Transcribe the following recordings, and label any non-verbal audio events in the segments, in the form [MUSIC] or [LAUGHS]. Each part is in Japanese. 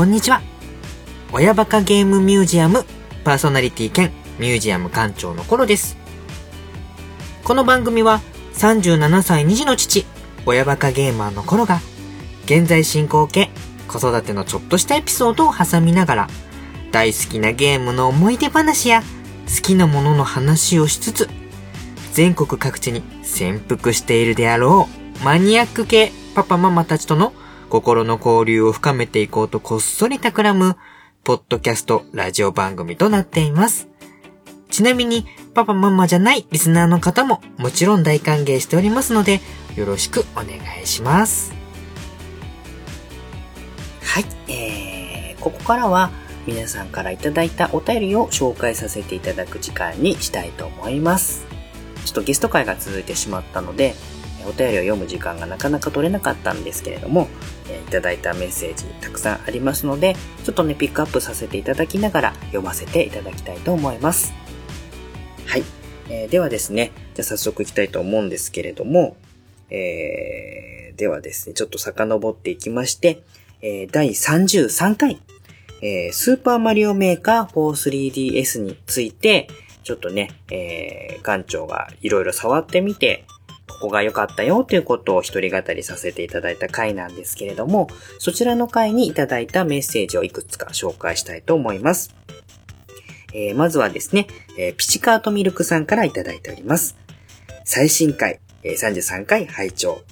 こんにちは。親バカゲームミュージアムパーソナリティ兼ミュージアム館長の頃です。この番組は37歳2児の父、親バカゲーマーの頃が、現在進行形、子育てのちょっとしたエピソードを挟みながら、大好きなゲームの思い出話や、好きなものの話をしつつ、全国各地に潜伏しているであろう、マニアック系パパママたちとの心の交流を深めていこうとこっそり企む、ポッドキャストラジオ番組となっています。ちなみに、パパママじゃないリスナーの方ももちろん大歓迎しておりますので、よろしくお願いします。はい、えー、ここからは皆さんからいただいたお便りを紹介させていただく時間にしたいと思います。ちょっとゲスト会が続いてしまったので、お便りを読む時間がなかなか取れなかったんですけれども、えいただいたメッセージたくさんありますので、ちょっとね、ピックアップさせていただきながら読ませていただきたいと思います。はい。えー、ではですね、じゃ早速いきたいと思うんですけれども、えー、ではですね、ちょっと遡っていきまして、えー、第33回、えー、スーパーマリオメーカー 43DS について、ちょっとね、えー、館長がいろいろ触ってみて、ここが良かったよということを一人語りさせていただいた回なんですけれども、そちらの回にいただいたメッセージをいくつか紹介したいと思います。えー、まずはですね、えー、ピチカートミルクさんからいただいております。最新回、えー、33回拝聴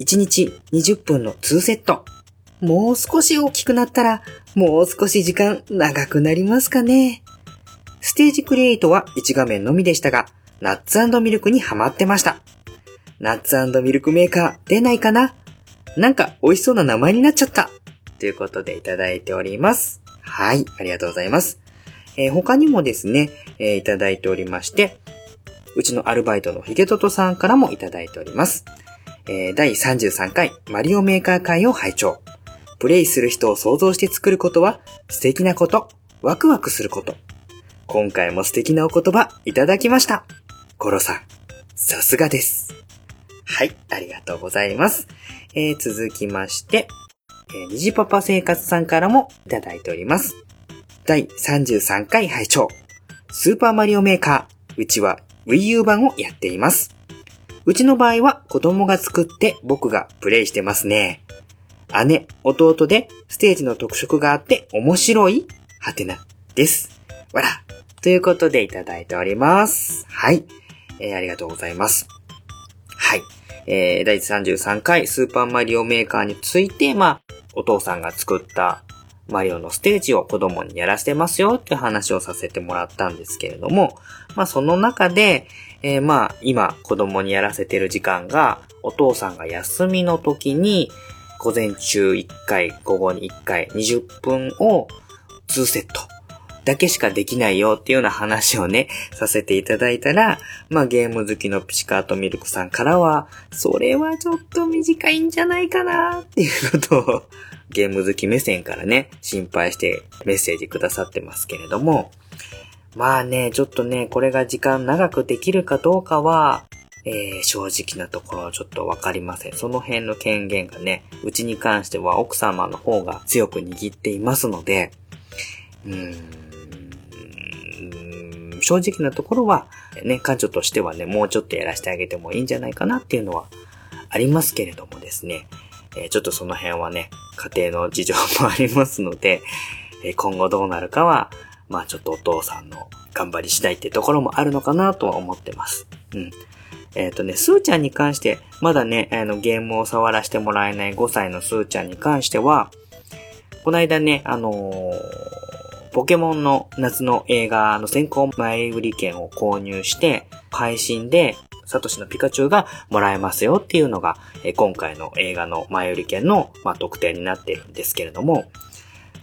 1日20分の2セット。もう少し大きくなったら、もう少し時間長くなりますかね。ステージクリエイトは1画面のみでしたが、ナッツミルクにハマってました。ナッツミルクメーカー出ないかな？なんか美味しそうな名前になっちゃった。ということでいただいております。はい、ありがとうございます。えー、他にもですね、えー、いただいておりまして、うちのアルバイトのヒゲトトさんからもいただいております。えー、第33回マリオメーカー会を拝聴。プレイする人を想像して作ることは素敵なこと、ワクワクすること。今回も素敵なお言葉いただきました。コロさん、さすがです。はい、ありがとうございます。えー、続きまして、えー、虹パパ生活さんからもいただいております。第33回拝聴スーパーマリオメーカー、うちは Wii U 版をやっています。うちの場合は子供が作って僕がプレイしてますね。姉、弟でステージの特色があって面白いはてなです。わら。ということでいただいております。はい。えー、ありがとうございます。はい。えー、第33回スーパーマリオメーカーについて、まあ、お父さんが作ったマリオのステージを子供にやらせてますよっていう話をさせてもらったんですけれども、まあその中で、えー、まあ今子供にやらせてる時間がお父さんが休みの時に午前中1回、午後に1回、20分を2セット。だけしかできないよっていうような話をね、させていただいたら、まあゲーム好きのピチカートミルクさんからは、それはちょっと短いんじゃないかなっていうことを [LAUGHS] ゲーム好き目線からね、心配してメッセージくださってますけれども、まあね、ちょっとね、これが時間長くできるかどうかは、えー、正直なところはちょっとわかりません。その辺の権限がね、うちに関しては奥様の方が強く握っていますので、うん、正直なところは、ね、館長としてはね、もうちょっとやらせてあげてもいいんじゃないかなっていうのはありますけれどもですね、え、ちょっとその辺はね、家庭の事情もありますので、[LAUGHS] え、今後どうなるかは、まあちょっとお父さんの頑張り次第ってところもあるのかなとは思ってます。うん。えっ、ー、とね、スーちゃんに関して、まだね、あの、ゲームを触らせてもらえない5歳のスーちゃんに関しては、この間ね、あのー、ポケモンの夏の映画の先行前売り券を購入して、配信でサトシのピカチュウがもらえますよっていうのが、え今回の映画の前売り券の、ま、特典になっているんですけれども、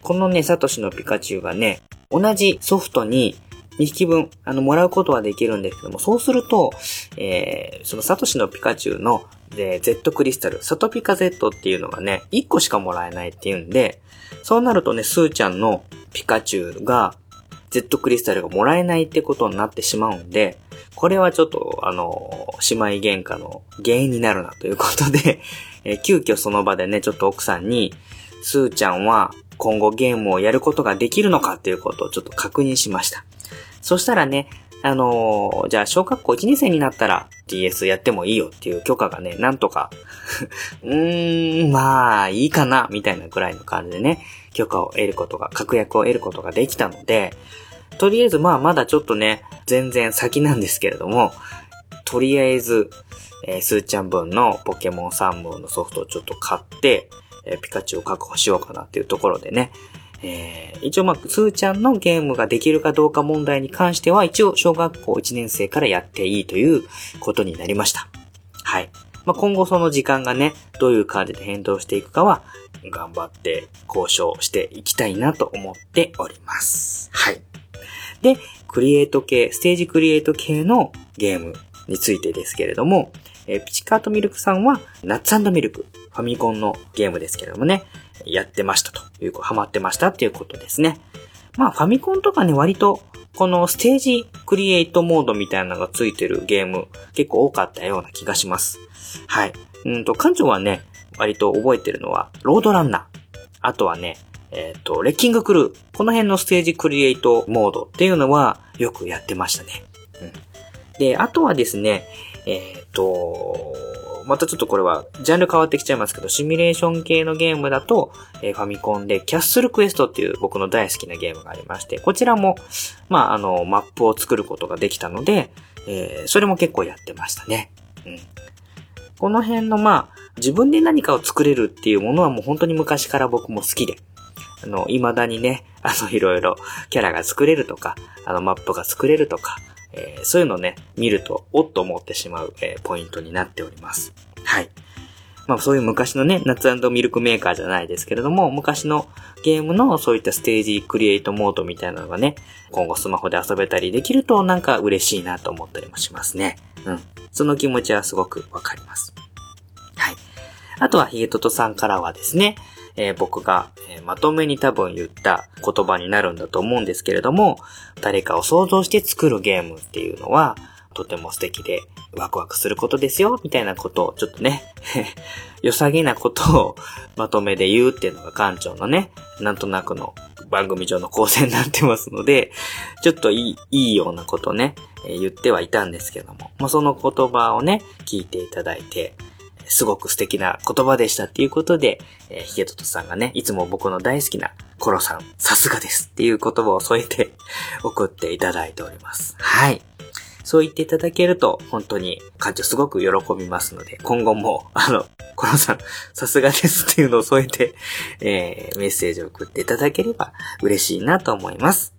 このね、サトシのピカチュウがね、同じソフトに2匹分、あの、もらうことはできるんですけども、そうすると、えー、そのサトシのピカチュウの、で、Z クリスタル、サトピカ Z っていうのがね、1個しかもらえないっていうんで、そうなるとね、スーちゃんのピカチュウが、Z クリスタルがもらえないってことになってしまうんで、これはちょっと、あの、姉妹喧嘩の原因になるなということで、[LAUGHS] え、急遽その場でね、ちょっと奥さんに、スーちゃんは今後ゲームをやることができるのかっていうことをちょっと確認しました。そしたらね、あのー、じゃあ小学校1年生になったら DS やってもいいよっていう許可がね、なんとか [LAUGHS] うーん、まあ、いいかな、みたいなくらいの感じでね、許可を得ることが、確約を得ることができたので、とりあえずまあまだちょっとね、全然先なんですけれども、とりあえず、えー、スーちゃん分のポケモン3本のソフトをちょっと買って、えー、ピカチュウを確保しようかなっていうところでね、えー、一応まあ、スーちゃんのゲームができるかどうか問題に関しては、一応小学校1年生からやっていいということになりました。はい。まあ、今後その時間がね、どういう感じで変動していくかは、頑張って交渉していきたいなと思っております。はい。で、クリエイト系、ステージクリエイト系のゲームについてですけれども、えー、ピチカートミルクさんは、ナッツミルク、ファミコンのゲームですけれどもね、やってましたという、ハマってましたっていうことですね。まあ、ファミコンとかね、割と、このステージクリエイトモードみたいなのがついてるゲーム、結構多かったような気がします。はい。うんと、館長はね、割と覚えてるのは、ロードランナー。あとはね、えっ、ー、と、レッキングクルー。この辺のステージクリエイトモードっていうのはよくやってましたね。うん。で、あとはですね、えっ、ー、と、またちょっとこれは、ジャンル変わってきちゃいますけど、シミュレーション系のゲームだと、えー、ファミコンでキャッスルクエストっていう僕の大好きなゲームがありまして、こちらも、まあ、あの、マップを作ることができたので、えー、それも結構やってましたね。うん。この辺の、まあ、自分で何かを作れるっていうものはもう本当に昔から僕も好きで、あの、未だにね、あの、いろいろキャラが作れるとか、あの、マップが作れるとか、えー、そういうのね、見ると、おっと思ってしまう、えー、ポイントになっております。はい。まあそういう昔のね、ナッツミルクメーカーじゃないですけれども、昔のゲームのそういったステージクリエイトモードみたいなのがね、今後スマホで遊べたりできるとなんか嬉しいなと思ったりもしますね。うん。その気持ちはすごくわかります。はい。あとはヒゲトトさんからはですね、えー、僕が、え、まとめに多分言った言葉になるんだと思うんですけれども、誰かを想像して作るゲームっていうのは、とても素敵でワクワクすることですよ、みたいなことをちょっとね [LAUGHS] 良さげなことをまとめで言うっていうのが館長のね、なんとなくの番組上の構成になってますので、ちょっといい、いいようなことね、えー、言ってはいたんですけども、まあ、その言葉をね、聞いていただいて、すごく素敵な言葉でしたっていうことで、えー、ヒゲトトさんがね、いつも僕の大好きなコロさん、さすがですっていう言葉を添えて [LAUGHS] 送っていただいております。はい。そう言っていただけると、本当に館長すごく喜びますので、今後も、[LAUGHS] あの、コロさん、さすがですっていうのを添えて、えー、メッセージを送っていただければ嬉しいなと思います。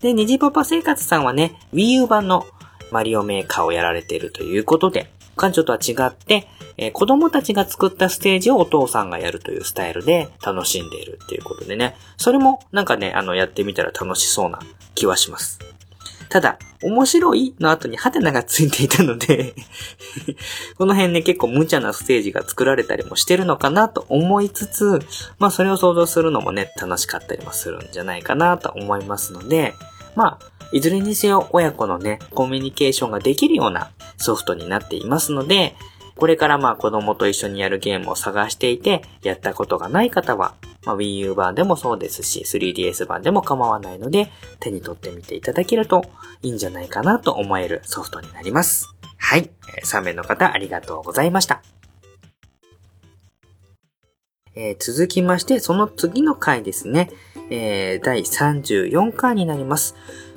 で、虹パパ生活さんはね、Wii U 版のマリオメーカーをやられているということで、館長とは違って、えー、子供たちが作ったステージをお父さんがやるというスタイルで楽しんでいるっていうことでね、それもなんかね、あの、やってみたら楽しそうな気はします。ただ、面白いの後にハテナがついていたので [LAUGHS] この辺ね、結構無茶なステージが作られたりもしてるのかなと思いつつ、まあそれを想像するのもね、楽しかったりもするんじゃないかなと思いますので、まあ、いずれにせよ親子のね、コミュニケーションができるようなソフトになっていますので、これからまあ子供と一緒にやるゲームを探していて、やったことがない方は、まあ、Wii U 版でもそうですし、3DS 版でも構わないので、手に取ってみていただけるといいんじゃないかなと思えるソフトになります。はい。3名の方ありがとうございました。えー、続きまして、その次の回ですね。えー、第34回になります。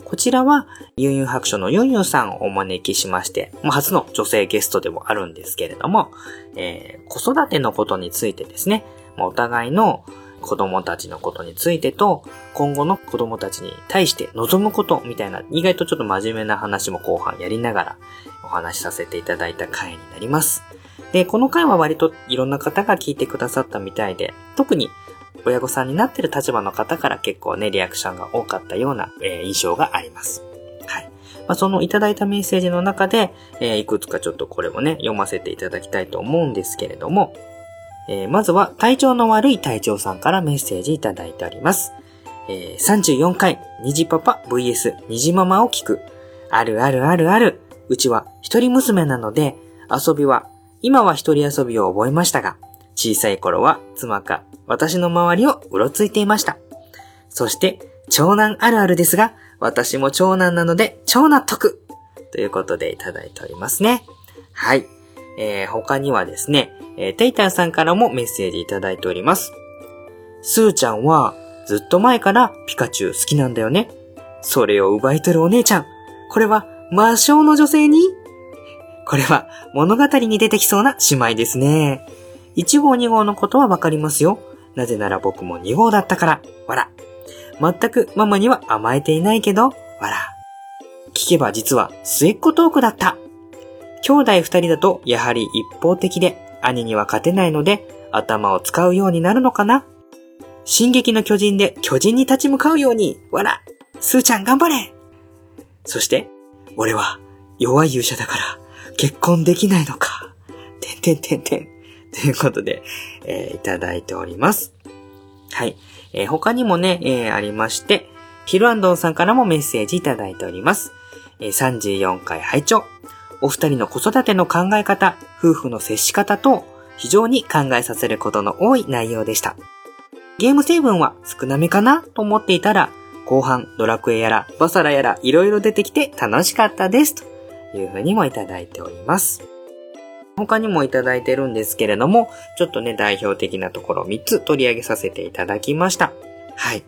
こちらは、ユンユン白書のユンユンさんをお招きしまして、もう初の女性ゲストでもあるんですけれども、えー、子育てのことについてですね、お互いの子供たちのことについてと、今後の子供たちに対して望むことみたいな、意外とちょっと真面目な話も後半やりながらお話しさせていただいた回になります。で、この回は割といろんな方が聞いてくださったみたいで、特に親御さんになってる立場の方から結構ね、リアクションが多かったような、えー、印象があります。はい。まあ、そのいただいたメッセージの中で、えー、いくつかちょっとこれもね、読ませていただきたいと思うんですけれども、えー、まずは体調の悪い隊長さんからメッセージいただいております。えー、34回、虹パパ VS 虹ママを聞く。あるあるあるある。うちは一人娘なので、遊びは、今は一人遊びを覚えましたが、小さい頃は妻か私の周りをうろついていました。そして、長男あるあるですが、私も長男なので超納得ということでいただいておりますね。はい。えー、他にはですね、えー、テイタンさんからもメッセージいただいております。スーちゃんはずっと前からピカチュウ好きなんだよね。それを奪い取るお姉ちゃん。これは魔性の女性に？これは物語に出てきそうな姉妹ですね。1号2号のことはわかりますよ。なぜなら僕も2号だったから。わら。全くママには甘えていないけど、わら。聞けば実は末っ子トークだった。兄弟二人だとやはり一方的で兄には勝てないので頭を使うようになるのかな進撃の巨人で巨人に立ち向かうように、わら。スーちゃん頑張れそして、俺は弱い勇者だから結婚できないのか。てんてんてんてん。ということで、えーいただいております。はい。えー他にもね、えーありまして、ヒルアンドンさんからもメッセージいただいております。え34回拝聴お二人の子育ての考え方、夫婦の接し方と、非常に考えさせることの多い内容でした。ゲーム成分は少なめかなと思っていたら、後半ドラクエやらバサラやらいろいろ出てきて楽しかったです。というふうにもいただいております。他にもいただいてるんですけれども、ちょっとね、代表的なところ3つ取り上げさせていただきました。はい。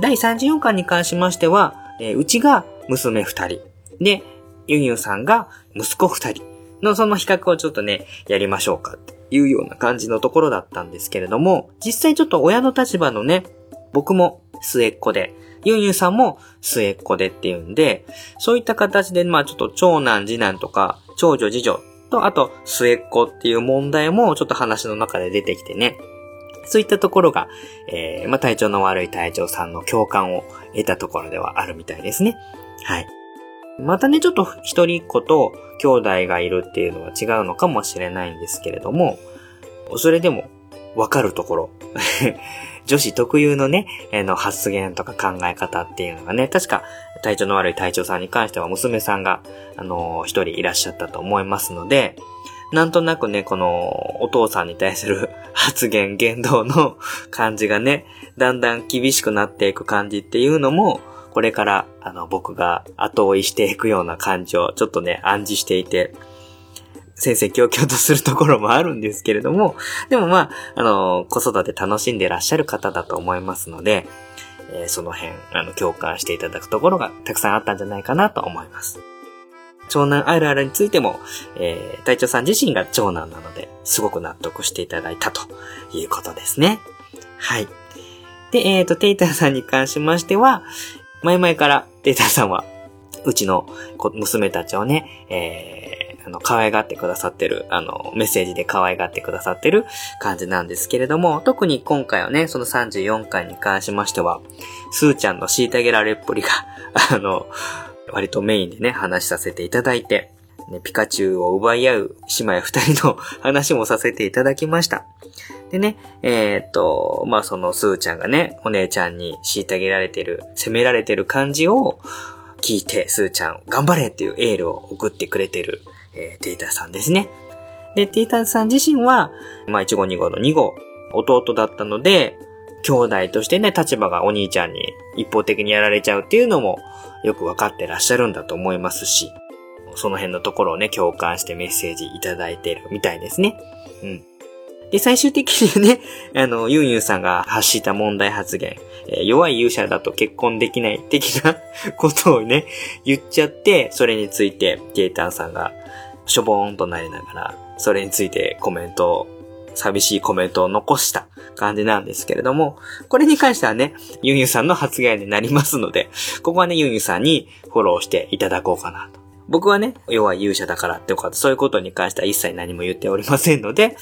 第34巻に関しましては、えーうちが娘2人。で、ユンユンさんが息子2人のその比較をちょっとね、やりましょうかっていうような感じのところだったんですけれども、実際ちょっと親の立場のね、僕も末っ子で、ユンユンさんも末っ子でっていうんで、そういった形で、まあちょっと長男、次男とか、長女、次女と、あと末っ子っていう問題もちょっと話の中で出てきてね。そういったところが、えー、まあ体調の悪い隊長さんの共感を得たところではあるみたいですね。はい。またね、ちょっと一人っ子と兄弟がいるっていうのは違うのかもしれないんですけれども、それでもわかるところ。[LAUGHS] 女子特有のね、あの発言とか考え方っていうのがね、確か体調の悪い隊長さんに関しては娘さんが、あの、一人いらっしゃったと思いますので、なんとなくね、このお父さんに対する [LAUGHS] 発言、言動の [LAUGHS] 感じがね、だんだん厳しくなっていく感じっていうのも、これから、あの、僕が後追いしていくような感じをちょっとね、暗示していて、先生強々とするところもあるんですけれども、でもまあ、あの、子育て楽しんでらっしゃる方だと思いますので、えーその辺、あの、共感していただくところがたくさんあったんじゃないかなと思います。長男あるあるについても、えー、隊長さん自身が長男なので、すごく納得していただいたということですね。はい。で、えっ、と、テイターさんに関しましては、前々からテイターさんは、うちの娘たちをね、えー、あの、可愛がってくださってる、あの、メッセージで可愛がってくださってる感じなんですけれども、特に今回はね、その34回に関しましては、スーちゃんの虐げられっぷりが、[LAUGHS] あの、割とメインでね、話させていただいて、ね、ピカチュウを奪い合う姉妹二人の [LAUGHS] 話もさせていただきました。でね、えーっと、まあ、そのスーちゃんがね、お姉ちゃんに虐げられてる、責められてる感じを聞いて、スーちゃん頑張れっていうエールを送ってくれてる、えーテイターさんですね。で、テイターさん自身は、まあ、1号2号の2号、弟だったので、兄弟としてね、立場がお兄ちゃんに一方的にやられちゃうっていうのもよくわかってらっしゃるんだと思いますし、その辺のところをね、共感してメッセージいただいてるみたいですね。うん。で、最終的にね、[LAUGHS] あの、ユンユンさんが発した問題発言、えー弱い勇者だと結婚できない的な [LAUGHS] ことをね、言っちゃって、それについて、ケイタンさんが、しょぼーんとなりながら、それについてコメントを、寂しいコメントを残した感じなんですけれども、これに関してはね、ユンユさんの発言になりますので、ここはね、ユンユンさんにフォローしていただこうかなと。僕はね、弱い勇者だからってこと、そういうことに関しては一切何も言っておりませんので、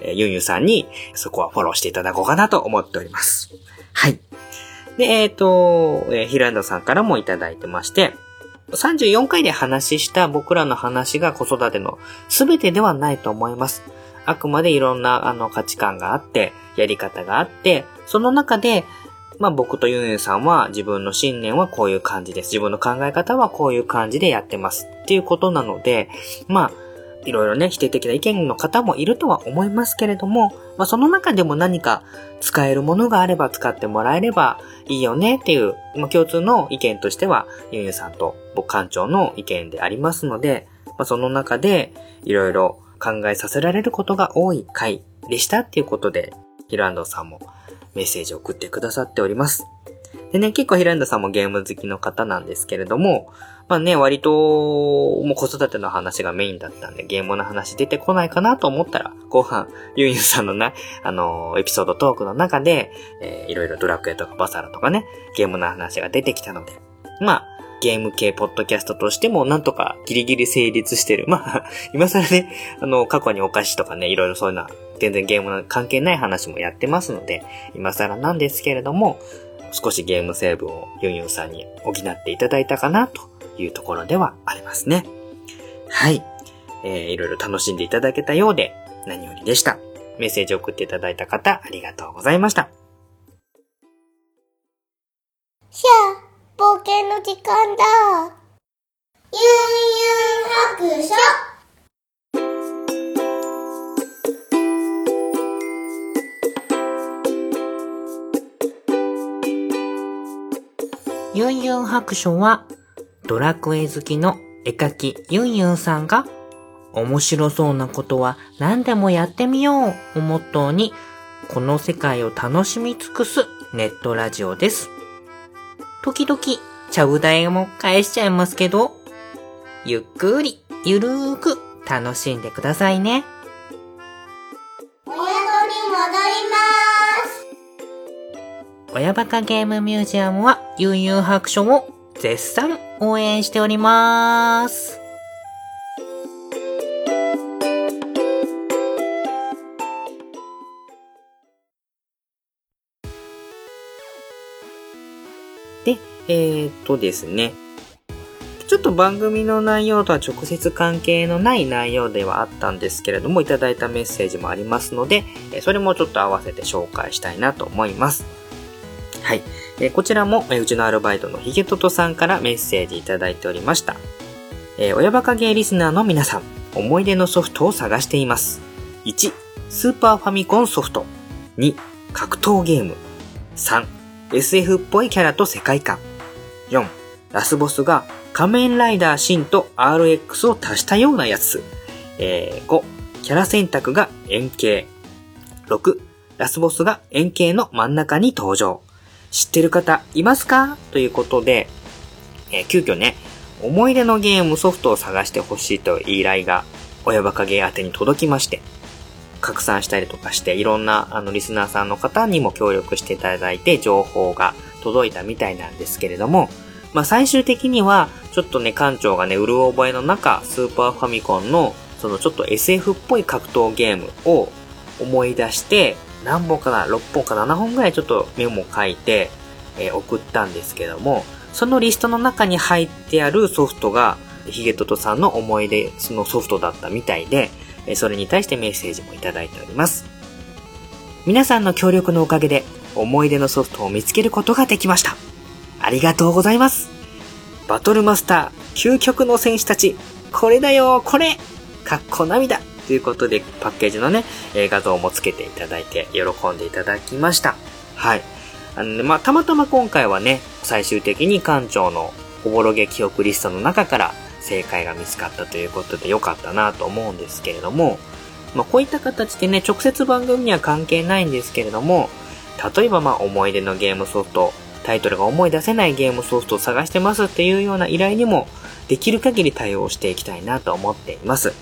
えーユンユさんにそこはフォローしていただこうかなと思っております。はい。で、えっ、と、えーヒランドさんからもいただいてまして、34回で話した僕らの話が子育ての全てではないと思います。あくまでいろんなあの価値観があって、やり方があって、その中で、まあ僕とユンユンさんは自分の信念はこういう感じです。自分の考え方はこういう感じでやってます。っていうことなので、まあ、いろいろね、否定的な意見の方もいるとは思いますけれども、まあ、その中でも何か使えるものがあれば使ってもらえればいいよねっていう、まあ、共通の意見としては、ユンユンさんと僕館長の意見でありますので、まあ、その中でいろいろ考えさせられることが多い回でしたっていうことで、ヒルアンドさんもメッセージを送ってくださっております。でね、結構ヒルアンドさんもゲーム好きの方なんですけれども、まあね、割と、もう子育ての話がメインだったんで、ゲームの話出てこないかなと思ったら、後半、ユンユンさんのな、あのー、エピソードトークの中で、えー、いろいろドラクエとかバサラとかね、ゲームの話が出てきたので、まあ、ゲーム系ポッドキャストとしてもなんとかギリギリ成立してる。まあ、[LAUGHS] 今更ね、あの、過去にお菓子とかね、いろいろそういうのは、全然ゲームの関係ない話もやってますので、今更なんですけれども、少しゲーム成分をユンユンさんに補っていただいたかなというところではありますね。はい。えー、いろいろ楽しんでいただけたようで何よりでした。メッセージを送っていただいた方、ありがとうございました。冒険の時間だ。ゆんゆん白書。ユンユン白書は、ドラクエ好きの絵描きユンユンさんが、面白そうなことは何でもやってみようをモットーに、この世界を楽しみ尽くすネットラジオです。時々、ちゃぶ台も返しちゃいますけど、ゆっくり、ゆるーく楽しんでくださいね。親バカゲームミュージアムは、ユンユン白書を絶賛応援しております。えー、っとですね。ちょっと番組の内容とは直接関係のない内容ではあったんですけれども、いただいたメッセージもありますので、それもちょっと合わせて紹介したいなと思います。はい。えこちらも、えうちのアルバイトのヒゲトトさんからメッセージいただいておりました。え、親バカゲーリスナーの皆さん、思い出のソフトを探しています。1、スーパーファミコンソフト。2、格闘ゲーム。3、SF っぽいキャラと世界観。4、ラスボスが仮面ライダーシンと RX を足したようなやつ。えー、5、キャラ選択が円形。6、ラスボスが円形の真ん中に登場。知ってる方いますか？ということで、えー、急遽ね、思い出のゲームソフトを探してほしいという依頼が、親バカゲー宛てに届きまして、拡散したりとかして、いろんな、あの、リスナーさんの方にも協力していただいて、情報が届いたみたいなんですけれども、まあ、最終的には、ちょっとね、館長がね、うる覚えの中、スーパーファミコンの、そのちょっと SF っぽい格闘ゲームを思い出して、何本かな ?6 本か7本ぐらいちょっとメモ書いて、えー、送ったんですけども、そのリストの中に入ってあるソフトが、ヒゲトトさんの思い出そのソフトだったみたいで、それに対してメッセージもいただいております。皆さんの協力のおかげで、思い出のソフトを見つけることができました。ありがとうございます。バトルマスター、究極の戦士たち、これだよ、これかっこ涙ということで、パッケージのね、画像もつけていただいて、喜んでいただきました。はい。あのね、まあ、たまたま今回はね、最終的に館長のおぼろげ記憶リストの中から正解が見つかったということで良かったなと思うんですけれども、まあ、こういった形でね、直接番組には関係ないんですけれども、例えばまあ、思い出のゲームソフト、タイトルが思い出せないゲームソフトを探してますっていうような依頼にも、できる限り対応していきたいなと思っています。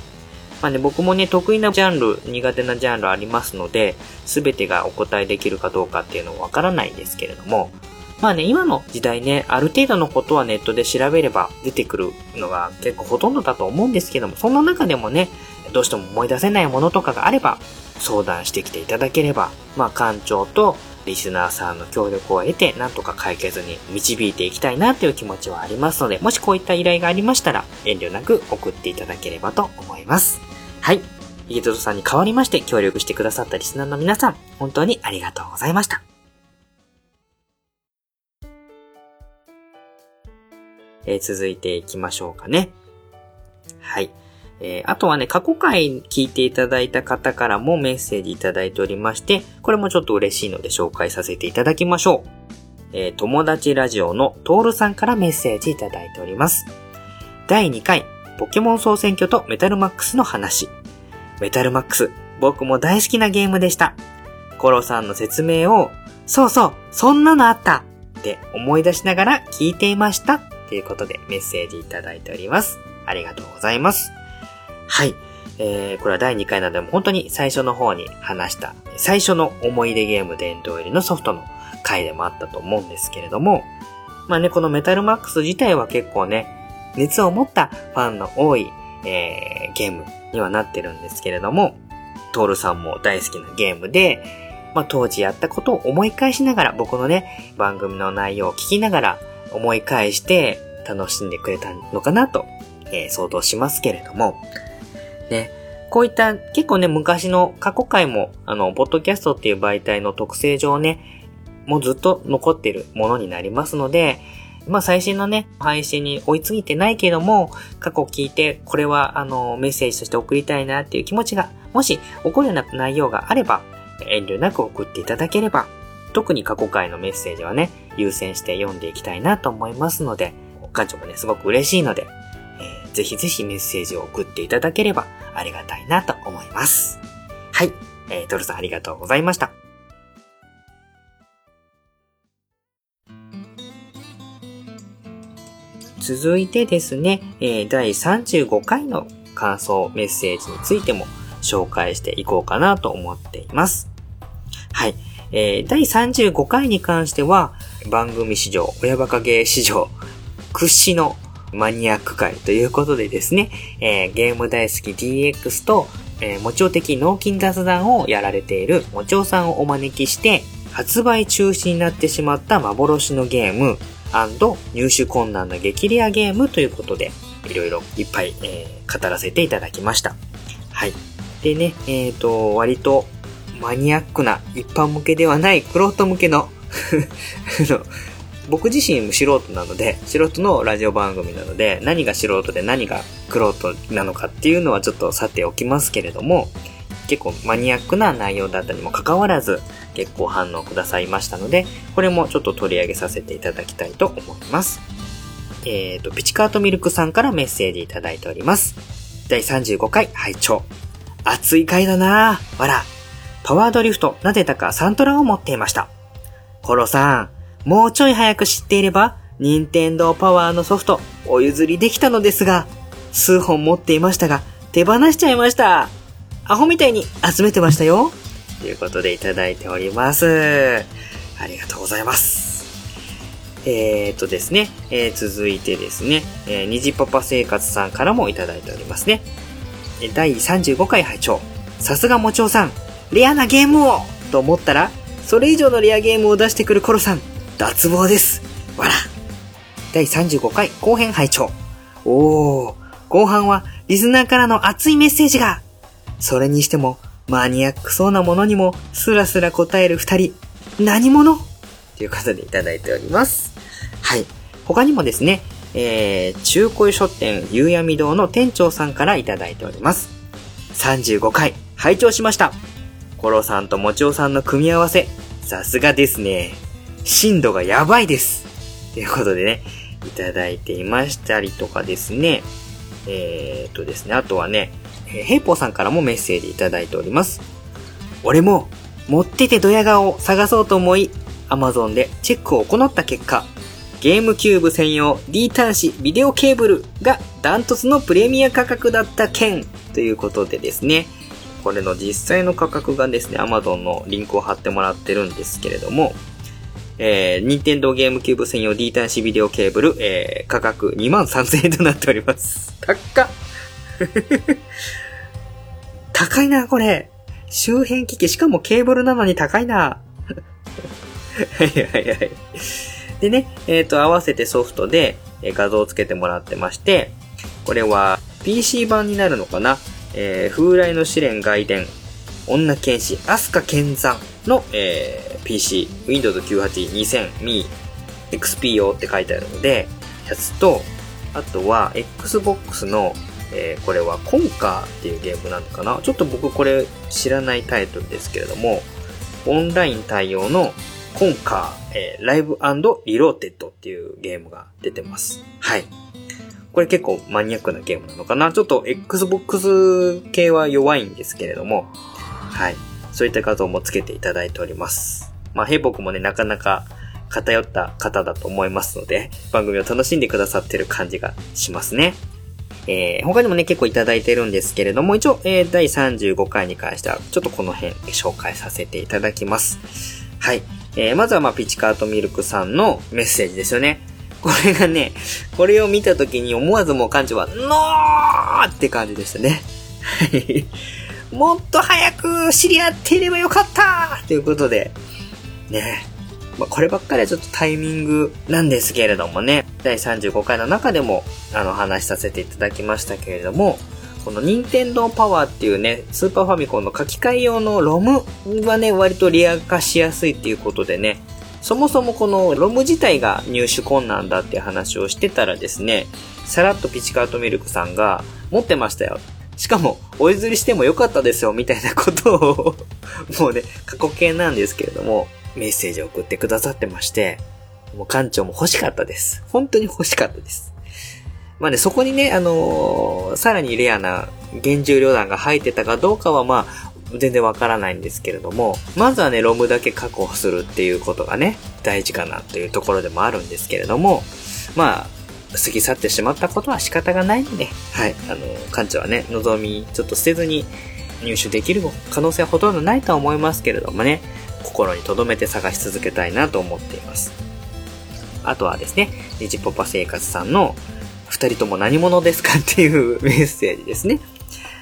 まあね、僕もね、得意なジャンル、苦手なジャンルありますので、すべてがお答えできるかどうかっていうのはわからないんですけれども、まあね、今の時代ね、ある程度のことはネットで調べれば出てくるのが結構ほとんどだと思うんですけども、そんな中でもね、どうしても思い出せないものとかがあれば、相談してきていただければ、まあ館長とリスナーさんの協力を得て、なんとか解決に導いていきたいなという気持ちはありますので、もしこういった依頼がありましたら、遠慮なく送っていただければと思います。はい。ヒゲトさんに代わりまして協力してくださったリスナーの皆さん、本当にありがとうございました。えー、続いていきましょうかね。はい。えー、あとはね、過去回聞いていただいた方からもメッセージいただいておりまして、これもちょっと嬉しいので紹介させていただきましょう。えー、友達ラジオのトールさんからメッセージいただいております。第2回、ポケモン総選挙とメタルマックスの話。メタルマックス、僕も大好きなゲームでした。コロさんの説明を、そうそう、そんなのあったって思い出しながら聞いていました。ということでメッセージいただいております。ありがとうございます。はい。えー、これは第2回なので、本当に最初の方に話した、最初の思い出ゲーム殿堂入りのソフトの回でもあったと思うんですけれども、まあね、このメタルマックス自体は結構ね、熱を持ったファンの多い、えー、ゲームにはなってるんですけれども、トールさんも大好きなゲームで、まあ当時やったことを思い返しながら、僕のね、番組の内容を聞きながら思い返して楽しんでくれたのかなと、えー、想像しますけれども、ね、こういった結構ね、昔の過去回も、あの、ポッドキャストっていう媒体の特性上ね、もうずっと残ってるものになりますので、まあ最新のね、配信に追いついてないけども、過去聞いて、これはあの、メッセージとして送りたいなっていう気持ちが、もし起こるような内容があれば、遠慮なく送っていただければ、特に過去回のメッセージはね、優先して読んでいきたいなと思いますので、館長もね、すごく嬉しいので、ぜひぜひメッセージを送っていただければありがたいなと思います。はい。えー、トルさんありがとうございました。続いてですね、えー、第35回の感想メッセージについても紹介していこうかなと思っています。はい。えー、第35回に関しては、番組史上、親バカゲー史上、屈指のマニアック回ということでですね、えー、ゲーム大好き DX と、えー、もちお的脳筋雑談をやられているもちおさんをお招きして、発売中止になってしまった幻のゲーム、入手困難な激レアゲームということで、いろいろいっぱい、えー、語らせていただきました。はい。でね、えっ、ー、と、割とマニアックな一般向けではないクロート向けの [LAUGHS] 僕自身も素人なので、素人のラジオ番組なので、何が素人で何がクロートなのかっていうのはちょっとさておきますけれども、結構マニアックな内容だったにもかかわらず、結構反応くださいましたので、これもちょっと取り上げさせていただきたいと思います。えっ、ー、と、ピチカートミルクさんからメッセージいただいております。第35回拝聴熱い回だなぁ。わら。パワードリフト、なぜだかサントラを持っていました。コロさん、もうちょい早く知っていれば、任天堂パワーのソフト、お譲りできたのですが、数本持っていましたが、手放しちゃいました。アホみたいに集めてましたよ。ということでいただいております。ありがとうございます。えー、っとですね、えー、続いてですね、えー、虹パパ生活さんからもいただいておりますね。第35回拝聴さすがもちおさん、レアなゲームをと思ったら、それ以上のレアゲームを出してくるコロさん、脱帽です。わら。第35回後編拝聴おー、後半はリスナーからの熱いメッセージが。それにしても、マニアックそうなものにもスラスラ答える二人。何者？ということでいただいております。はい。他にもですね、えー、中古書店夕闇堂の店長さんからいただいております。35回、拝聴しました。コロさんともちおさんの組み合わせ、さすがですね。深度がやばいです。ということでね、いただいていましたりとかですね。えー、っとですね、あとはね、えー、ヘイポーさんからもメッセージいただいております。俺も、持っててドヤ顔を探そうと思い、Amazon でチェックを行った結果、ゲームキューブ専用 D 端子ビデオケーブルがダントツのプレミア価格だった件ということでですね、これの実際の価格がですね、Amazon のリンクを貼ってもらってるんですけれども、えー、任天堂ゲームキューブ専用 D 端子ビデオケーブル、えー、価格2万3000円となっております。高っ [LAUGHS] 高いな、これ。周辺機器、しかもケーブルなのに高いな。はいはいはい。でね、えっ、ー、と、合わせてソフトで画像をつけてもらってまして、これは PC 版になるのかなえー、風来の試練外伝、女剣士、アスカ剣山の、えー、PC、Windows 98 2000 Mi XP 用って書いてあるので、やつと、あとは Xbox のえーこれはコンカーっていうゲームなのかな？ちょっと僕これ知らないタイトルですけれども、オンライン対応のコンカー、えーライブリローデッドっていうゲームが出てます。はい。これ結構マニアックなゲームなのかな？ちょっと Xbox 系は弱いんですけれども、はい。そういった画像もつけていただいております。まあ、ヘイボクもね、なかなか偏った方だと思いますので、番組を楽しんでくださってる感じがしますね。えー、他にもね、結構いただいてるんですけれども、一応、えー、第35回に関しては、ちょっとこの辺で紹介させていただきます。はい。えー、まずはまあ、ピチカートミルクさんのメッセージですよね。これがね、これを見た時に思わずもう感じは、ノーって感じでしたね。はい。もっと早く知り合っていればよかったということで、ね。まあ、こればっかりはちょっとタイミングなんですけれどもね、第35回の中でも、あの、話しさせていただきましたけれども、この任天堂パワーっていうね、スーパーファミコンの書き換え用のロムはね、割とリア化しやすいっていうことでね、そもそもこのロム自体が入手困難だっていう話をしてたらですね、さらっとピチカートミルクさんが持ってましたよ。しかも、お譲りしてもよかったですよ、みたいなことを、[LAUGHS] もうね、過去形なんですけれども、メッセージを送ってくださってまして、もう館長も欲しかったです。本当に欲しかったです。まあね、そこにね、あのーさらにレアな厳重量弾が入ってたかどうかはまあ、全然わからないんですけれども、まずはね、ロムだけ確保するっていうことがね、大事かなというところでもあるんですけれども、まあ、過ぎ去ってしまったことは仕方がないので、はい、あの、館長はね、望みちょっと捨てずに入手できる可能性はほとんどないとは思いますけれどもね、心に留めて探し続けたいなと思っています。あとはですね、ニジポパ生活さんの、二人とも何者ですかっていうメッセージですね。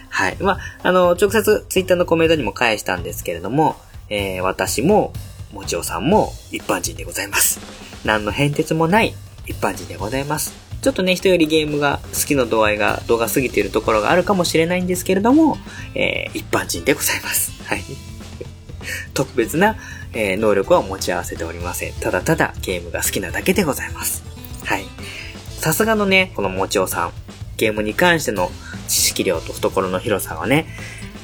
はい。まあ、あの、直接ツイッターのコメントにも返したんですけれども、えー、私も、もちおさんも一般人でございます。何の変哲もない一般人でございます。ちょっとね、人よりゲームが好きの度合いが動画過ぎているところがあるかもしれないんですけれども、えー、一般人でございます。はい。特別な、え能力は持ち合わせておりません。ただただゲームが好きなだけでございます。はい。さすがのね、このもちおさん、ゲームに関しての知識量と懐の広さはね、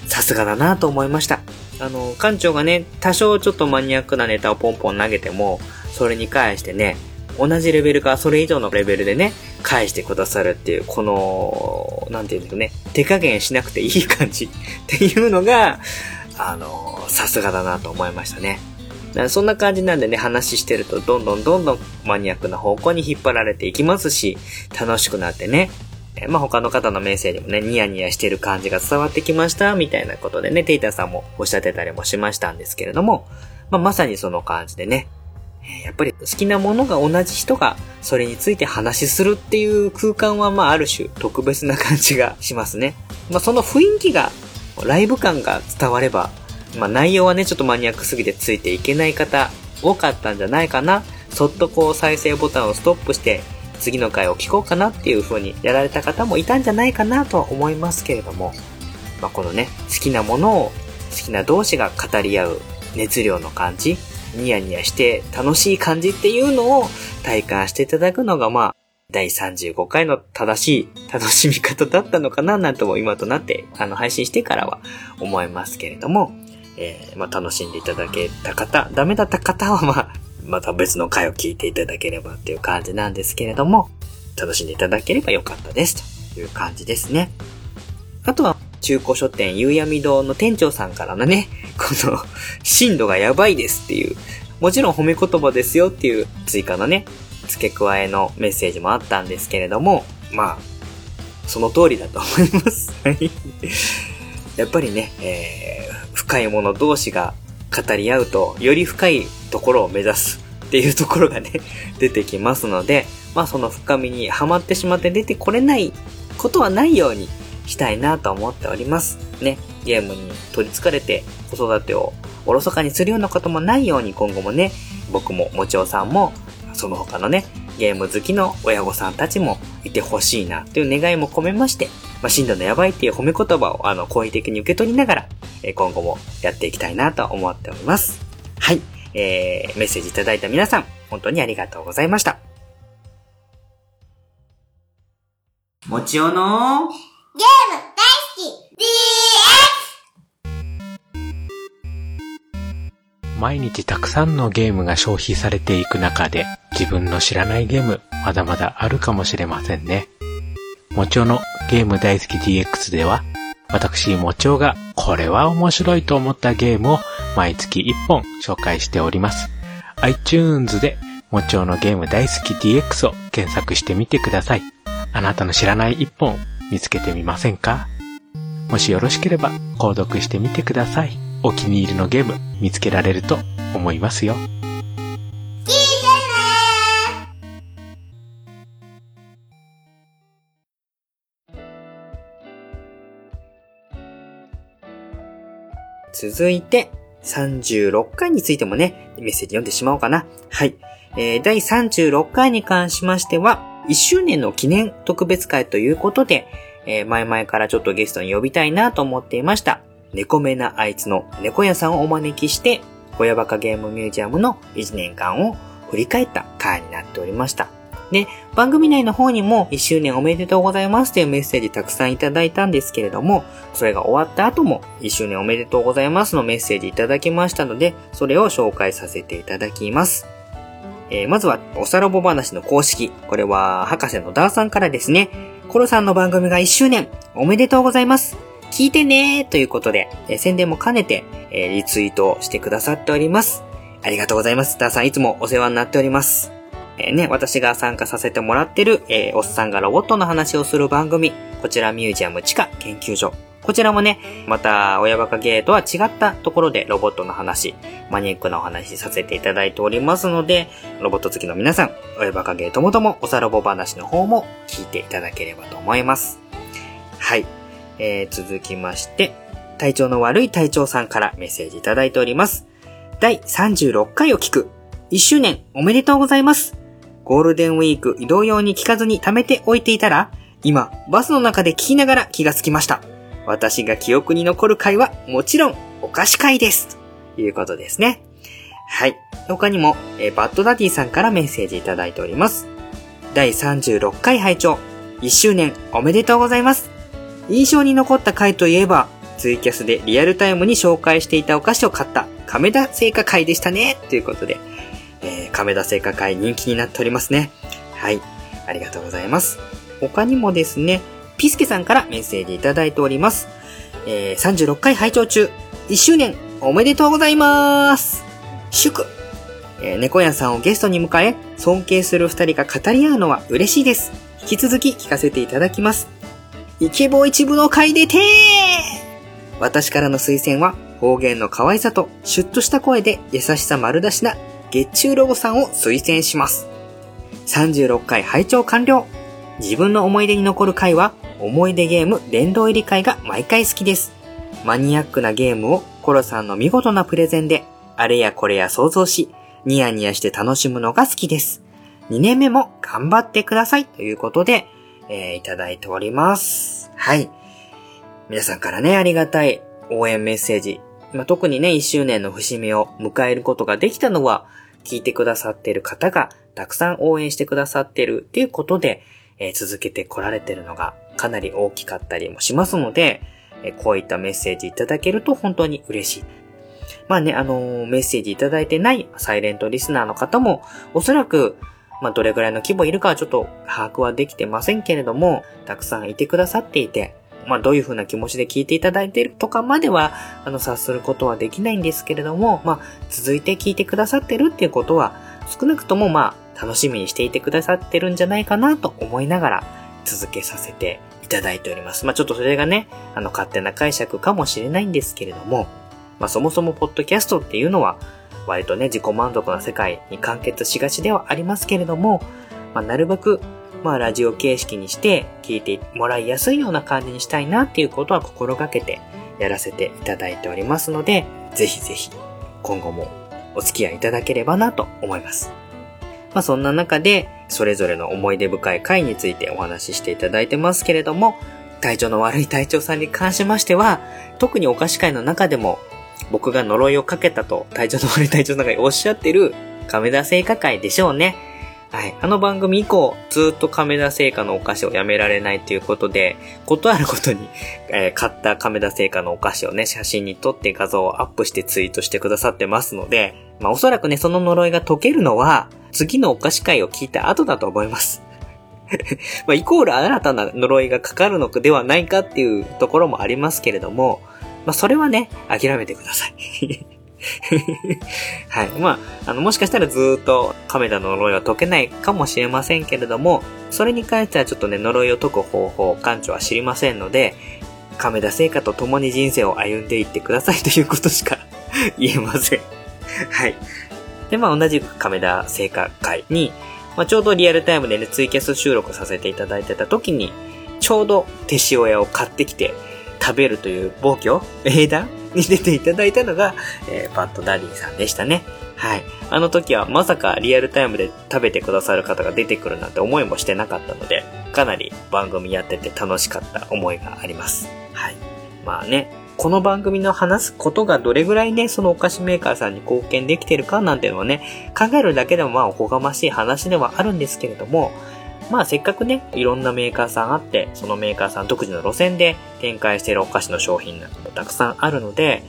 さすがだなと思いました。あの、館長がね、多少ちょっとマニアックなネタをポンポン投げても、それに関してね、同じレベルかそれ以上のレベルでね、返してくださるっていう、この、なんていうんですかね、手加減しなくていい感じっていうのが、あの、さすがだなと思いましたね。そんな感じなんでね、話してるとどんどんどんどんマニアックな方向に引っ張られていきますし、楽しくなってね、えまあ他の方のメッセージもね、ニヤニヤしてる感じが伝わってきました、みたいなことでね、テイタさんもおっしゃってたりもしましたんですけれども、まあまさにその感じでね、やっぱり好きなものが同じ人がそれについて話しするっていう空間はまあある種特別な感じがしますね。まあその雰囲気が、ライブ感が伝われば、まあ内容はね、ちょっとマニアックすぎてついていけない方多かったんじゃないかな。そっとこう再生ボタンをストップして、次の回を聞こうかなっていう風にやられた方もいたんじゃないかなとは思いますけれども、まあこのね、好きなものを好きな同士が語り合う熱量の感じ、ニヤニヤして楽しい感じっていうのを体感していただくのがまあ、第35回の正しい楽しみ方だったのかななんとも今となって、[LAUGHS] あの、配信してからは思いますけれども、えーまあ、楽しんでいただけた方、ダメだった方はまあ、[LAUGHS] また別の回を聞いていただければっていう感じなんですけれども、楽しんでいただければよかったですという感じですね。あとは、中古書店夕闇堂の店長さんからのね、[LAUGHS] この、深度がやばいですっていう、もちろん褒め言葉ですよっていう追加のね、付け加えのメッセージもあったんですけれども、まあ、その通りだと思います。[LAUGHS] やっぱりね、えー深いもの同士が語り合うと、より深いところを目指すっていうところがね、[LAUGHS] 出てきますので、まあその深みにはまってしまって出てこれないことはないようにしたいなと思っております。ね、ゲームに取り憑かれて子育てをおろそかにするようなこともないように今後もね、僕ももちおさんも、その他のね、ゲーム好きの親御さんたちもいてほしいなという願いも込めまして、まあ、進度のやばいっていう褒め言葉をあの好意的に受け取りながら、えー今後もやっていきたいなと思っております。はい。えー、メッセージいただいた皆さん、本当にありがとうございました。もちおのゲーム大好き DX! 毎日たくさんのゲームが消費されていく中で自分の知らないゲームまだまだあるかもしれませんね。もちおのゲーム大好き DX では私もちおがこれは面白いと思ったゲームを毎月1本紹介しております。iTunes でもちおのゲーム大好き DX を検索してみてください。あなたの知らない1本見つけてみませんか？もしよろしければ購読してみてください。お気に入りのゲーム見つけられると思いますよ。続いて、36回についてもね、メッセージ読んでしまおうかな。はい。えー、第36回に関しましては、1周年の記念特別会ということで、えー、前々からちょっとゲストに呼びたいなと思っていました。猫目なあいつの猫屋さんをお招きして、親バカゲームミュージアムの1年間を振り返った回になっておりました。で、番組内の方にも1周年おめでとうございますというメッセージたくさんいただいたんですけれども、それが終わった後も1周年おめでとうございますのメッセージいただきましたので、それを紹介させていただきます。えーまずは、おさらぼ話の公式。これは、博士のダーさんからですね。コロさんの番組が1周年、おめでとうございます。聞いてねということで、え宣伝も兼ねて、えリツイートしてくださっております。ありがとうございます。ダーさんいつもお世話になっております。えーね、私が参加させてもらってる、えーおっさんがロボットの話をする番組、こちらミュージアム地下研究所。こちらもね、また、親バカゲーとは違ったところでロボットの話、マニックなお話させていただいておりますので、ロボット好きの皆さん、親バカゲーともともおさロボ話の方も聞いていただければと思います。はい。えー、続きまして、体調の悪い隊長さんからメッセージいただいております。第36回を聞く。1周年おめでとうございます。ゴールデンウィーク移動用に聞かずに貯めておいていたら、今、バスの中で聞きながら気がつきました。私が記憶に残る回は、もちろん、お菓子会です。ということですね。はい。他にも、えバッドダディさんからメッセージいただいております。第36回拝聴1周年おめでとうございます。印象に残った回といえば、ツイキャスでリアルタイムに紹介していたお菓子を買った亀田製菓会でしたね。ということで、えー亀田製菓会人気になっておりますね。はい。ありがとうございます。他にもですね、ピスケさんからメッセージいただいております。えー36回拝聴中、1周年おめでとうございます。祝えー猫屋さんをゲストに迎え、尊敬する二人が語り合うのは嬉しいです。引き続き聞かせていただきます。イケボ一部の回でてー私からの推薦は、方言の可愛さとシュッとした声で優しさ丸出しな月中ロボさんを推薦します。36回拝聴完了。自分の思い出に残る回は、思い出ゲーム殿堂入り会が毎回好きです。マニアックなゲームをコロさんの見事なプレゼンで、あれやこれや想像し、ニヤニヤして楽しむのが好きです。2年目も頑張ってくださいということで、えーいただいております。はい。皆さんからね、ありがたい応援メッセージ。まあ、特にね、1周年の節目を迎えることができたのは、聞いてくださっている方がたくさん応援してくださっているっていうことで、えー続けてこられているのがかなり大きかったりもしますので、えーこういったメッセージいただけると本当に嬉しい。まあね、あのーメッセージいただいてないサイレントリスナーの方も、おそらく、まあどれぐらいの規模いるかはちょっと把握はできてませんけれども、たくさんいてくださっていて、まあどういう風な気持ちで聞いていただいているとかまでは、あの、察することはできないんですけれども、まあ続いて聞いてくださってるっていうことは、少なくともまあ楽しみにしていてくださってるんじゃないかなと思いながら続けさせていただいております。まあちょっとそれがね、あの勝手な解釈かもしれないんですけれども、まあそもそもポッドキャストっていうのは、割とね、自己満足な世界に完結しがちではありますけれども、まあなるべく、まあラジオ形式にして聞いてもらいやすいような感じにしたいなっていうことは心がけてやらせていただいておりますので、ぜひぜひ今後もお付き合いいただければなと思います。まあそんな中で、それぞれの思い出深い回についてお話ししていただいてますけれども、体調の悪い隊長さんに関しましては、特にお菓子会の中でも、僕が呪いをかけたと体調の悪い隊長さんがおっしゃってる亀田製菓会でしょうね。はい。あの番組以降、ずっと亀田製菓のお菓子をやめられないということで、ことあることに、えー買った亀田製菓のお菓子をね、写真に撮って画像をアップしてツイートしてくださってますので、まあおそらくね、その呪いが解けるのは、次のお菓子会を聞いた後だと思います。[LAUGHS] まあ、イコール新たな呪いがかかるのではないかっていうところもありますけれども、まあ、それはね、諦めてください。[LAUGHS] はい。まあ、あの、もしかしたらずっと亀田の呪いは解けないかもしれませんけれども、それに関してはちょっとね、呪いを解く方法、館長は知りませんので、亀田聖華と共に人生を歩んでいってくださいということしか [LAUGHS] 言えません。はい。で、まあ、同じく亀田聖華会に、まあ、ちょうどリアルタイムでね、ツイキャス収録させていただいてた時に、ちょうど手塩屋を買ってきて食べるという暴挙？[LAUGHS] 英断に出ていただいたのが、えー、バッドダディさんでしたね。はい。あの時はまさかリアルタイムで食べてくださる方が出てくるなんて思いもしてなかったので、かなり番組やってて楽しかった思いがあります。はい。まあね、この番組の話すことがどれぐらいね、そのお菓子メーカーさんに貢献できてるかなんていうのはね、考えるだけでもまあおこがましい話ではあるんですけれども、まあせっかくね、いろんなメーカーさんあって、そのメーカーさん独自の路線で展開しているお菓子の商品なんかもたくさんあるので、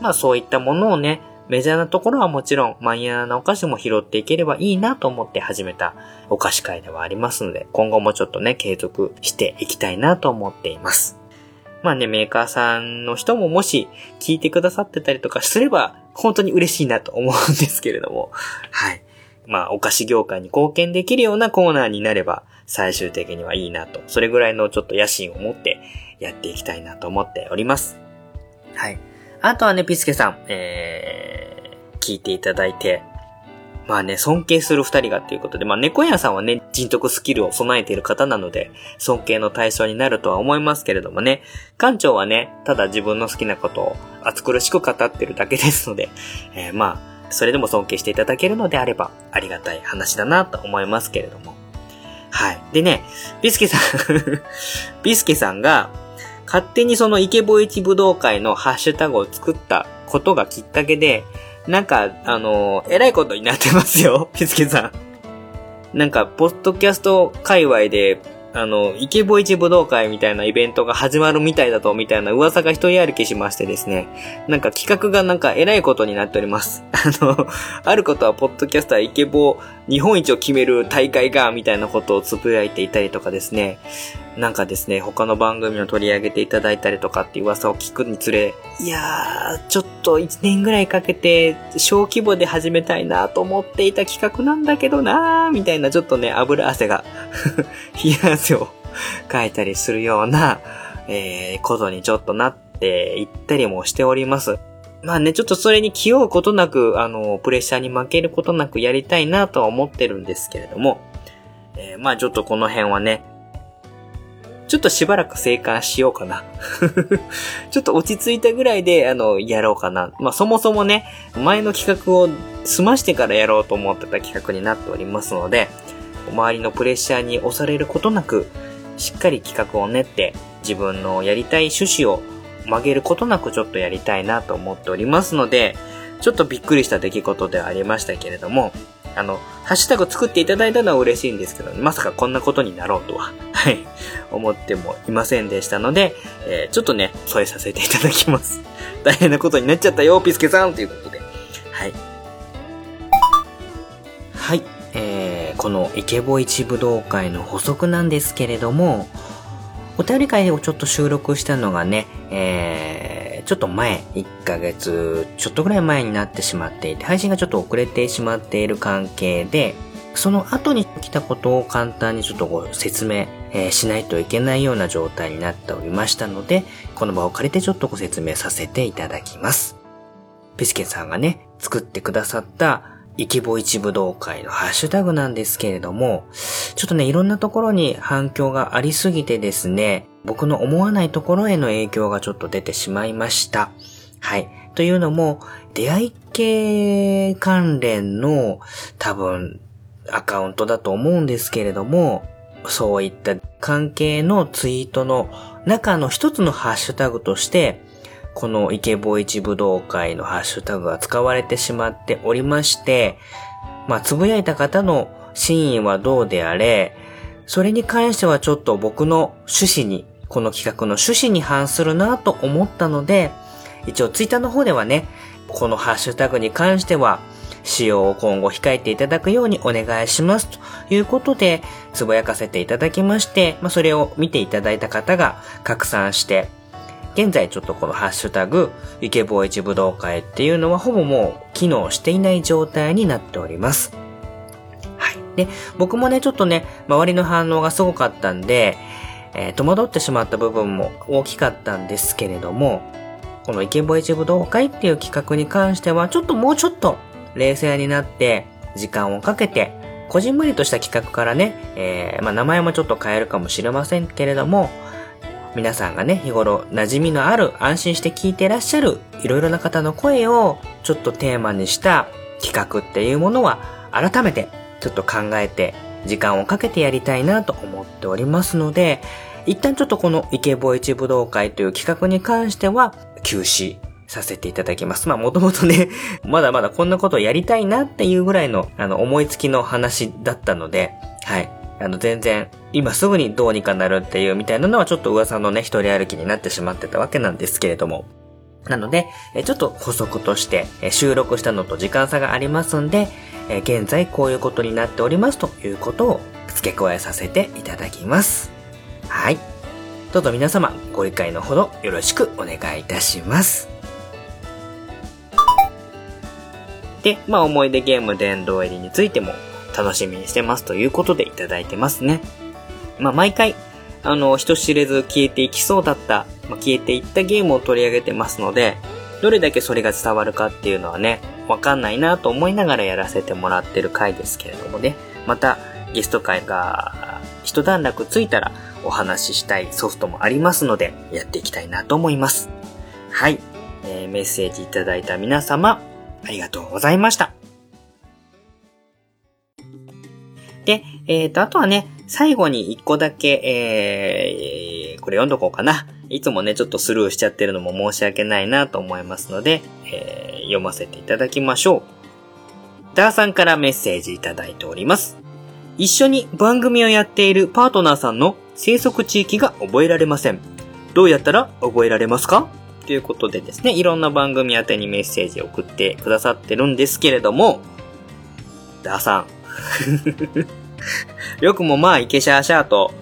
まあそういったものをね、メジャーなところはもちろん、マイヤーなお菓子も拾っていければいいなと思って始めたお菓子会ではありますので、今後もちょっとね、継続していきたいなと思っています。まあね、メーカーさんの人ももし聞いてくださってたりとかすれば、本当に嬉しいなと思うんですけれども、はい。まあ、お菓子業界に貢献できるようなコーナーになれば、最終的にはいいなと、それぐらいのちょっと野心を持ってやっていきたいなと思っております。はい。あとはね、ピスケさん、えー、聞いていただいて、まあね、尊敬する二人がっていうことで、まあ猫屋さんはね、人徳スキルを備えている方なので、尊敬の対象になるとは思いますけれどもね、館長はね、ただ自分の好きなことを熱苦しく語ってるだけですので、えーまあ、それでも尊敬していただけるのであれば、ありがたい話だなと思いますけれども。はい。でね、ビスケさん、[LAUGHS] ビスケさんが、勝手にそのイケボイチ武道会のハッシュタグを作ったことがきっかけで、なんか、あのえらいことになってますよ、ピスケさん。なんか、ポッドキャスト界隈で、あの、イケボイチ武道会みたいなイベントが始まるみたいだと、みたいな噂が一人歩きしましてですね。なんか企画がなんか偉いことになっております。[LAUGHS] あの、あることは、ポッドキャスターイケボ日本一を決める大会が、みたいなことをつぶやいていたりとかですね。なんかですね、他の番組を取り上げていただいたりとかって噂を聞くにつれ、いやー、ちょっと1年ぐらいかけて小規模で始めたいなと思っていた企画なんだけどなー、みたいなちょっとね、油汗が、[LAUGHS] 冷や汗をかいたりするような、えー、ことにちょっとなっていったりもしております。まあね、ちょっとそれに気負うことなく、あの、プレッシャーに負けることなくやりたいなとは思ってるんですけれども、えーまあちょっとこの辺はね、ちょっとしばらく生還しようかな。[LAUGHS] ちょっと落ち着いたぐらいで、あの、やろうかな。まあ、そもそもね、前の企画を済ましてからやろうと思ってた企画になっておりますので、周りのプレッシャーに押されることなく、しっかり企画を練って、自分のやりたい趣旨を曲げることなくちょっとやりたいなと思っておりますので、ちょっとびっくりした出来事ではありましたけれども、あの、ハッシュタグ作っていただいたのは嬉しいんですけど、まさかこんなことになろうとは、[LAUGHS] はい、思ってもいませんでしたので、えーちょっとね、添えさせていただきます。[LAUGHS] 大変なことになっちゃったよ、ピスケさんということで。はい。はい。えー、このイケボ一武道会の補足なんですけれども、お便り会をちょっと収録したのがね、えー、ちょっと前、1ヶ月ちょっとぐらい前になってしまっていて、配信がちょっと遅れてしまっている関係で、その後に来たことを簡単にちょっとご説明、えーしないといけないような状態になっておりましたので、この場を借りてちょっとご説明させていただきます。ビスケさんがね、作ってくださった、イケボ一武道会のハッシュタグなんですけれども、ちょっとね、いろんなところに反響がありすぎてですね、僕の思わないところへの影響がちょっと出てしまいました。はい。というのも、出会い系関連の多分アカウントだと思うんですけれども、そういった関係のツイートの中の一つのハッシュタグとして、このイケボ一武道会のハッシュタグが使われてしまっておりまして、まあ、つぶやいた方の真意はどうであれ、それに関してはちょっと僕の趣旨に、この企画の趣旨に反するなと思ったので、一応ツイッターの方ではね、このハッシュタグに関しては、使用を今後控えていただくようにお願いしますということで、つぶやかせていただきまして、まあ、それを見ていただいた方が拡散して、現在ちょっとこのハッシュタグ、イケボーイチ武道会っていうのはほぼもう機能していない状態になっております。はい。で、僕もね、ちょっとね、周りの反応がすごかったんで、えー、戸惑ってしまった部分も大きかったんですけれども、このイケボイチ武道会っていう企画に関しては、ちょっともうちょっと冷静になって、時間をかけて、こじんまりとした企画からね、えー、まあ名前もちょっと変えるかもしれませんけれども、皆さんがね、日頃馴染みのある、安心して聞いてらっしゃる、いろいろな方の声をちょっとテーマにした企画っていうものは、改めてちょっと考えて、時間をかけてやりたいなと思っておりますので、一旦ちょっとこのイケボイチ武道会という企画に関しては、休止させていただきます。まあもともとね、[LAUGHS] まだまだこんなことをやりたいなっていうぐらいの、あの、思いつきの話だったので、はい。あの、全然、今すぐにどうにかなるっていうみたいなのはちょっと噂のね、一人歩きになってしまってたわけなんですけれども。なので、ちょっと補足として収録したのと時間差がありますんで、現在こういうことになっておりますということを付け加えさせていただきます。はい。どうぞ皆様ご理解のほどよろしくお願いいたします。で、まあ思い出ゲーム殿堂入りについても楽しみにしてますということでいただいてますね。まあ、毎回、あの、人知れず消えていきそうだった、まあ、消えていったゲームを取り上げてますので、どれだけそれが伝わるかっていうのはね、わかんないなと思いながらやらせてもらってる回ですけれどもね、またゲスト会が一段落ついたらお話ししたいソフトもありますので、やっていきたいなと思います。はい。えー、メッセージいただいた皆様、ありがとうございました。で、えっ、ー、と、あとはね、最後に一個だけ、えー、これ読んどこうかな。いつもね、ちょっとスルーしちゃってるのも申し訳ないなと思いますので、えー、読ませていただきましょう。ダーさんからメッセージいただいております。一緒に番組をやっているパートナーさんの生息地域が覚えられません。どうやったら覚えられますか？ということでですね、いろんな番組宛てにメッセージを送ってくださってるんですけれども、ダーさん、[LAUGHS] [LAUGHS] よくもまあ、イケシャーシャーと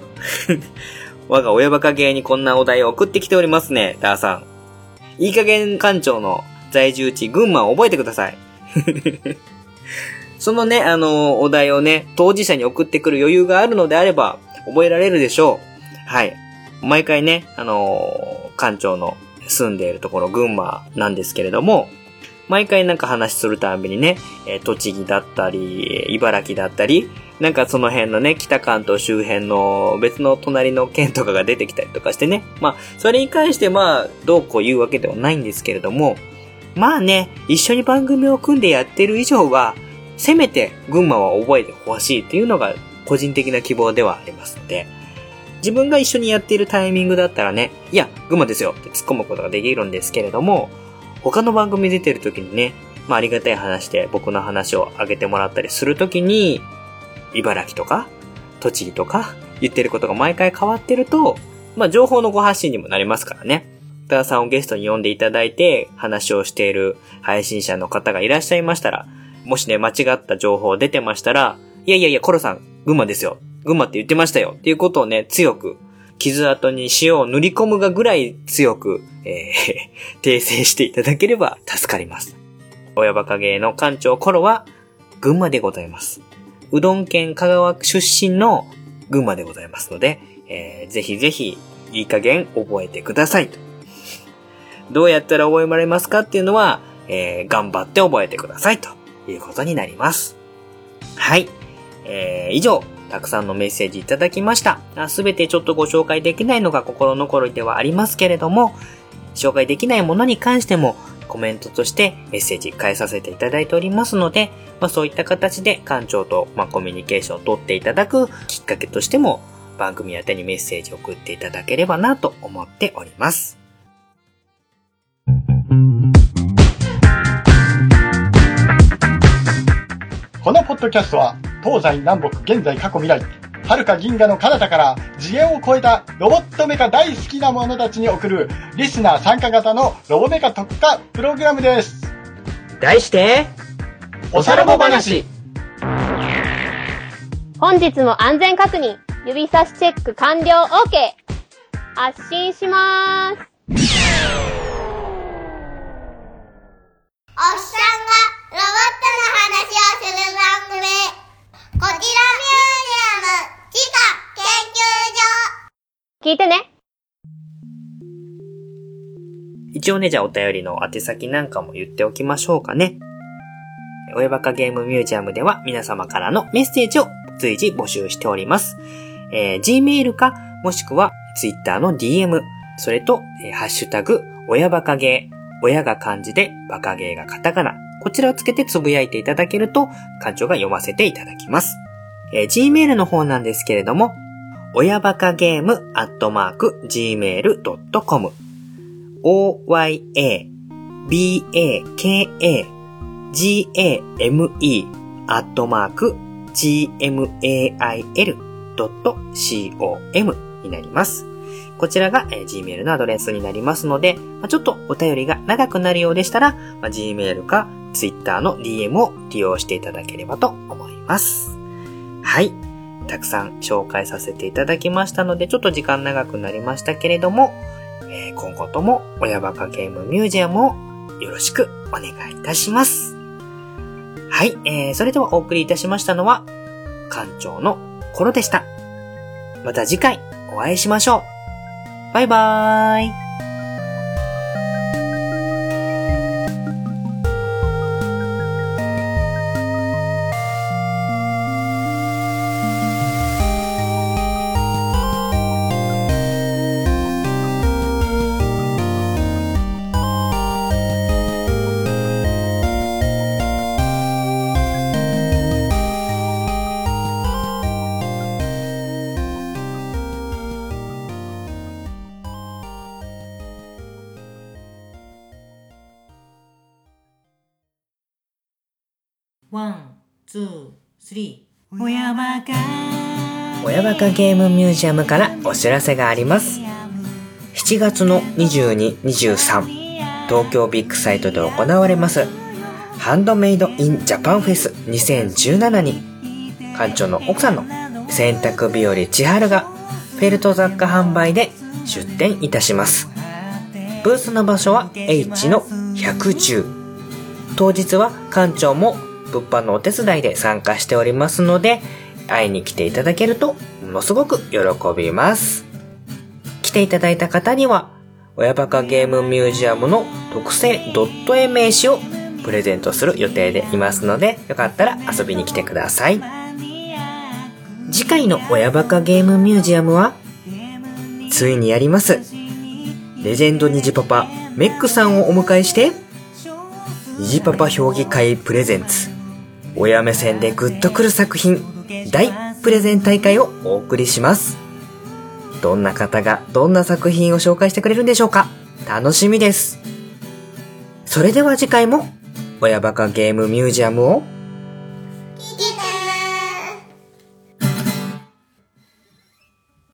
[LAUGHS] 我が親バカ芸にこんなお題を送ってきておりますね、ダーさん。いい加減館長の在住地、群馬を覚えてください。[LAUGHS] そのね、あの、お題をね、当事者に送ってくる余裕があるのであれば、覚えられるでしょう。はい。毎回ね、あの館長の住んでいるところ、群馬なんですけれども、毎回なんか話するたびにね、え栃木だったり、茨城だったり、なんかその辺のね、北関東周辺の別の隣の県とかが出てきたりとかしてね。まあ、それに関してまあ、どうこう言うわけではないんですけれども、まあね、一緒に番組を組んでやってる以上は、せめて群馬は覚えてほしいっていうのが個人的な希望ではありますので、自分が一緒にやっているタイミングだったらね、いや、群馬ですよって突っ込むことができるんですけれども、他の番組出てる時にね、まあありがたい話で僕の話をあげてもらったりするときに、茨城とか、栃木とか、言ってることが毎回変わってると、まあ情報のご発信にもなりますからね。ダーさんをゲストに呼んでいただいて、話をしている配信者の方がいらっしゃいましたら、もしね、間違った情報出てましたら、いやいやいや、コロさん、群馬ですよ。群馬って言ってましたよ。っていうことをね、強く傷跡に塩を塗り込むがぐらい強く、えー、[LAUGHS] 訂正していただければ助かります。親バカ芸の館長コロは、群馬でございます。うどん県香川出身の群馬でございますので、えー、ぜひぜひ、いい加減覚えてくださいと。どうやったら覚えられますかっていうのは、えー、頑張って覚えてくださいということになります。はい。えー、以上、たくさんのメッセージいただきました。すべてちょっとご紹介できないのが心残りではありますけれども、紹介できないものに関してもコメントとしてメッセージ返させていただいておりますので、まあ、そういった形で館長と、まあ、コミュニケーションを取っていただくきっかけとしても番組宛にメッセージを送っていただければなと思っております。このポッドキャストは東西南北、現在、過去、未来、遥か銀河の彼方から次元を超えたロボットメカ大好きな者たちに送るリスナー参加型のロボメカ特化プログラムです。題して、おさらぼ話本日も安全確認、指差しチェック完了 OK! 発進しまーす。おっさんがロボットの話をする番組。こちらミュージアム研究所。聞いてね。一応ね、じゃあお便りの宛先なんかも言っておきましょうかね。親バカゲームミュージアムでは皆様からのメッセージを随時募集しております。えー Gmail か、もしくは Twitter の DM、それと、えーハッシュタグ、親バカゲー、親が漢字で、バカゲーがカタカナ、こちらをつけてつぶやいていただけると、館長が読ませていただきます。えー Gmail の方なんですけれども、親バカゲームアットマーク gmail.com oyabaka,game, アットマーク、gmail.com になります。こちらが、えー Gmail のアドレスになりますので、まあちょっとお便りが長くなるようでしたら、まあ Gmail か Twitter の DM を利用していただければと思います。はい。たくさん紹介させていただきましたので、ちょっと時間長くなりましたけれども、えー今後とも親バカゲームミュージアムをよろしくお願いいたします。はい、えー、それではお送りいたしましたのは、館長のコロでした。また次回お会いしましょう。バイバーイ。One、two、three。親バカ。親バカゲームミュージアムからお知らせがあります。7月の22、23、東京ビッグサイトで行われます、ハンドメイドインジャパンフェス2017に、館長の奥さんの洗濯日和千春がフェルト雑貨販売で出店いたします。ブースの場所は H の110。当日は館長も物販のお手伝いで参加しておりますので、会いに来ていただけると、ものすごく喜びます。来ていただいた方には、親バカゲームミュージアムの特製ドット絵名刺をプレゼントする予定でいますので、よかったら遊びに来てください。次回の親バカゲームミュージアムは、ついにやります。レジェンド虹パパ、メックさんをお迎えして、虹パパ評議会プレゼンツ、親目線でグッとくる作品、大プレゼン大会をお送りします。どんな方がどんな作品を紹介してくれるんでしょうか楽しみです。それでは次回も、親バカゲームミュージアムを